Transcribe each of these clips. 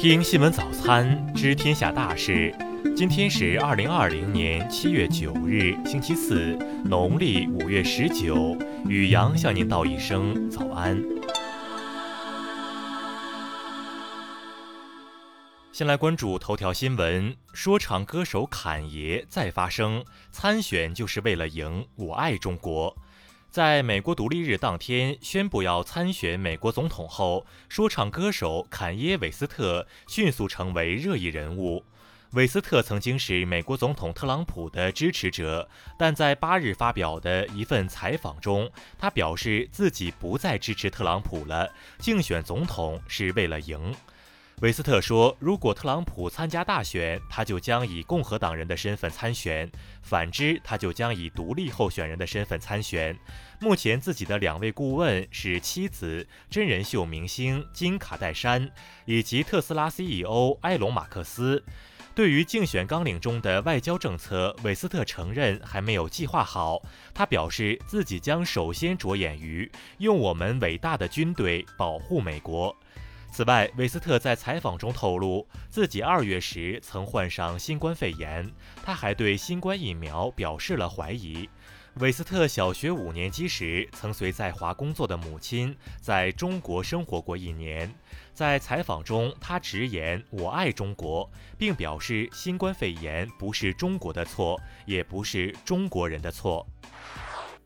听新闻早餐，知天下大事。今天是二零二零年七月九日，星期四，农历五月十九。雨阳向您道一声早安。先来关注头条新闻：说唱歌手侃爷再发声，参选就是为了赢，我爱中国。在美国独立日当天宣布要参选美国总统后，说唱歌手坎耶·韦斯特迅速成为热议人物。韦斯特曾经是美国总统特朗普的支持者，但在八日发表的一份采访中，他表示自己不再支持特朗普了，竞选总统是为了赢。韦斯特说：“如果特朗普参加大选，他就将以共和党人的身份参选；反之，他就将以独立候选人的身份参选。目前，自己的两位顾问是妻子真人秀明星金卡戴珊以及特斯拉 CEO 埃隆·马克思。对于竞选纲领中的外交政策，韦斯特承认还没有计划好。他表示自己将首先着眼于用我们伟大的军队保护美国。”此外，韦斯特在采访中透露，自己二月时曾患上新冠肺炎。他还对新冠疫苗表示了怀疑。韦斯特小学五年级时曾随在华工作的母亲在中国生活过一年。在采访中，他直言“我爱中国”，并表示新冠肺炎不是中国的错，也不是中国人的错。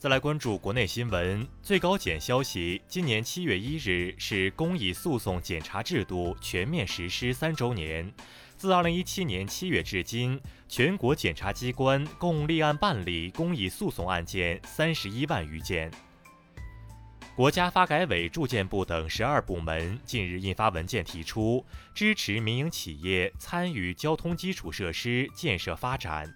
再来关注国内新闻。最高检消息，今年七月一日是公益诉讼检查制度全面实施三周年。自二零一七年七月至今，全国检察机关共立案办理公益诉讼案件三十一万余件。国家发改委、住建部等十二部门近日印发文件，提出支持民营企业参与交通基础设施建设发展。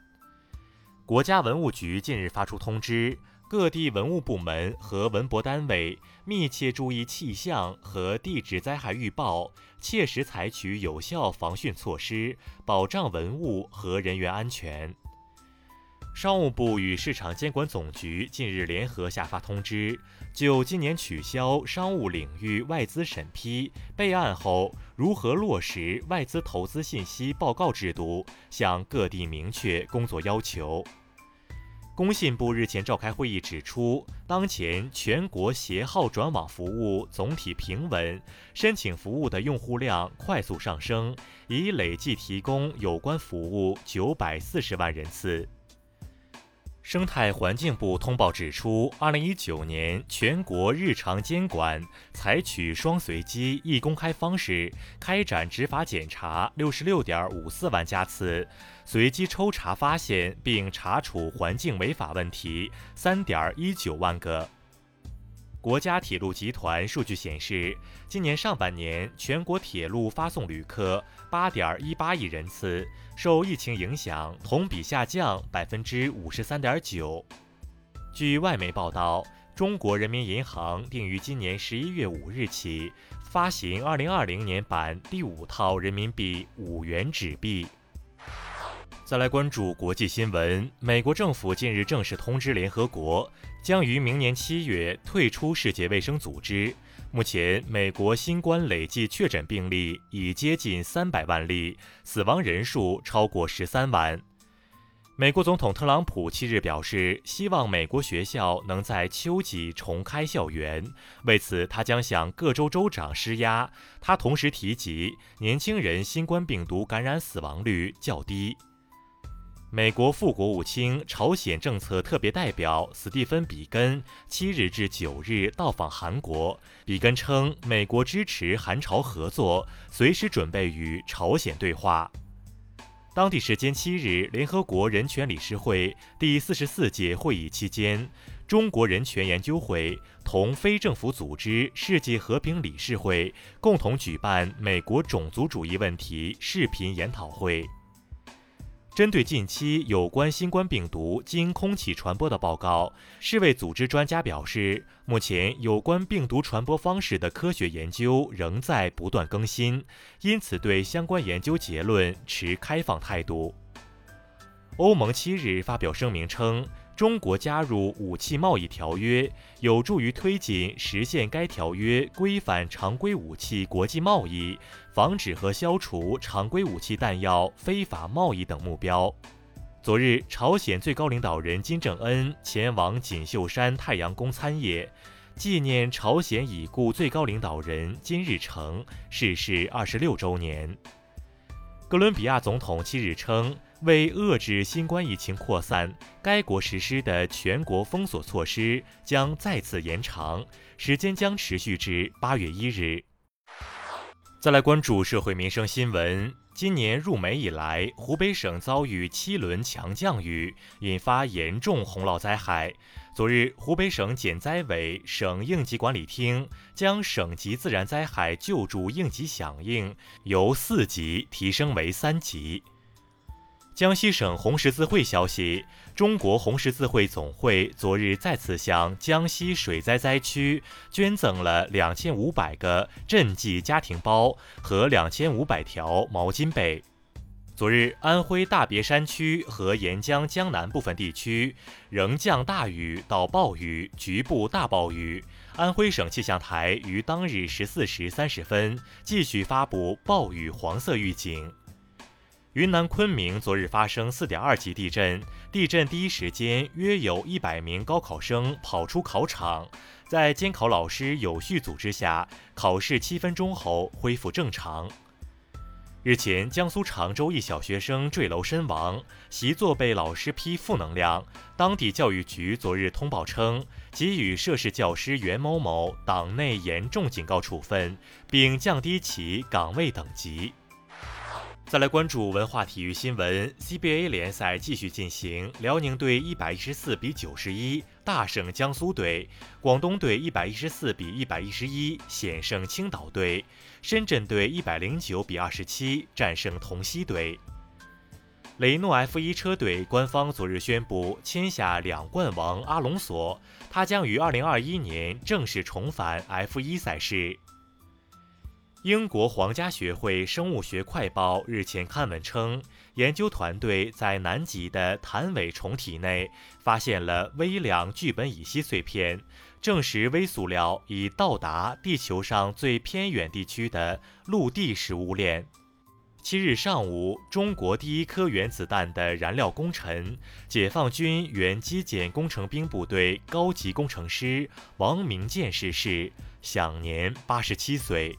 国家文物局近日发出通知。各地文物部门和文博单位密切注意气象和地质灾害预报，切实采取有效防汛措施，保障文物和人员安全。商务部与市场监管总局近日联合下发通知，就今年取消商务领域外资审批备案后如何落实外资投资信息报告制度，向各地明确工作要求。工信部日前召开会议，指出，当前全国携号转网服务总体平稳，申请服务的用户量快速上升，已累计提供有关服务九百四十万人次。生态环境部通报指出，二零一九年全国日常监管采取双随机、一公开方式开展执法检查六十六点五四万家次，随机抽查发现并查处环境违法问题三点一九万个。国家铁路集团数据显示，今年上半年全国铁路发送旅客八点一八亿人次，受疫情影响，同比下降百分之五十三点九。据外媒报道，中国人民银行定于今年十一月五日起发行二零二零年版第五套人民币五元纸币。再来关注国际新闻，美国政府近日正式通知联合国，将于明年七月退出世界卫生组织。目前，美国新冠累计确诊病例已接近三百万例，死亡人数超过十三万。美国总统特朗普七日表示，希望美国学校能在秋季重开校园，为此他将向各州州长施压。他同时提及，年轻人新冠病毒感染死亡率较低。美国副国务卿、朝鲜政策特别代表斯蒂芬·比根七日至九日到访韩国。比根称，美国支持韩朝合作，随时准备与朝鲜对话。当地时间七日，联合国人权理事会第四十四届会议期间，中国人权研究会同非政府组织世界和平理事会共同举办美国种族主义问题视频研讨会。针对近期有关新冠病毒经空气传播的报告，世卫组织专家表示，目前有关病毒传播方式的科学研究仍在不断更新，因此对相关研究结论持开放态度。欧盟七日发表声明称，中国加入武器贸易条约，有助于推进实现该条约规范常规武器国际贸易、防止和消除常规武器弹药非法贸易等目标。昨日，朝鲜最高领导人金正恩前往锦绣山太阳宫参谒，纪念朝鲜已故最高领导人金日成逝世二十六周年。哥伦比亚总统七日称。为遏制新冠疫情扩散，该国实施的全国封锁措施将再次延长，时间将持续至八月一日。再来关注社会民生新闻。今年入梅以来，湖北省遭遇七轮强降雨，引发严重洪涝灾害。昨日，湖北省减灾委、省应急管理厅将省级自然灾害救助应急响应由四级提升为三级。江西省红十字会消息，中国红十字会总会昨日再次向江西水灾灾区捐赠了两千五百个赈济家庭包和两千五百条毛巾被。昨日，安徽大别山区和沿江江南部分地区仍降大雨到暴雨，局部大暴雨。安徽省气象台于当日十四时三十分继续发布暴雨黄色预警。云南昆明昨日发生4.2级地震，地震第一时间约有一百名高考生跑出考场，在监考老师有序组织下，考试七分钟后恢复正常。日前，江苏常州一小学生坠楼身亡，习作被老师批负能量，当地教育局昨日通报称，给予涉事教师袁某某党内严重警告处分，并降低其岗位等级。再来关注文化体育新闻，CBA 联赛继续进行，辽宁队一百一十四比九十一大胜江苏队，广东队一百一十四比一百一十一险胜青岛队，深圳队一百零九比二十七战胜同曦队。雷诺 F1 车队官方昨日宣布签下两冠王阿隆索，他将于二零二一年正式重返 F1 赛事。英国皇家学会生物学快报日前刊文称，研究团队在南极的弹尾虫体内发现了微量聚苯乙烯碎片，证实微塑料已到达地球上最偏远地区的陆地食物链。七日上午，中国第一颗原子弹的燃料功臣、解放军原基建工程兵部队高级工程师王明建逝世，享年八十七岁。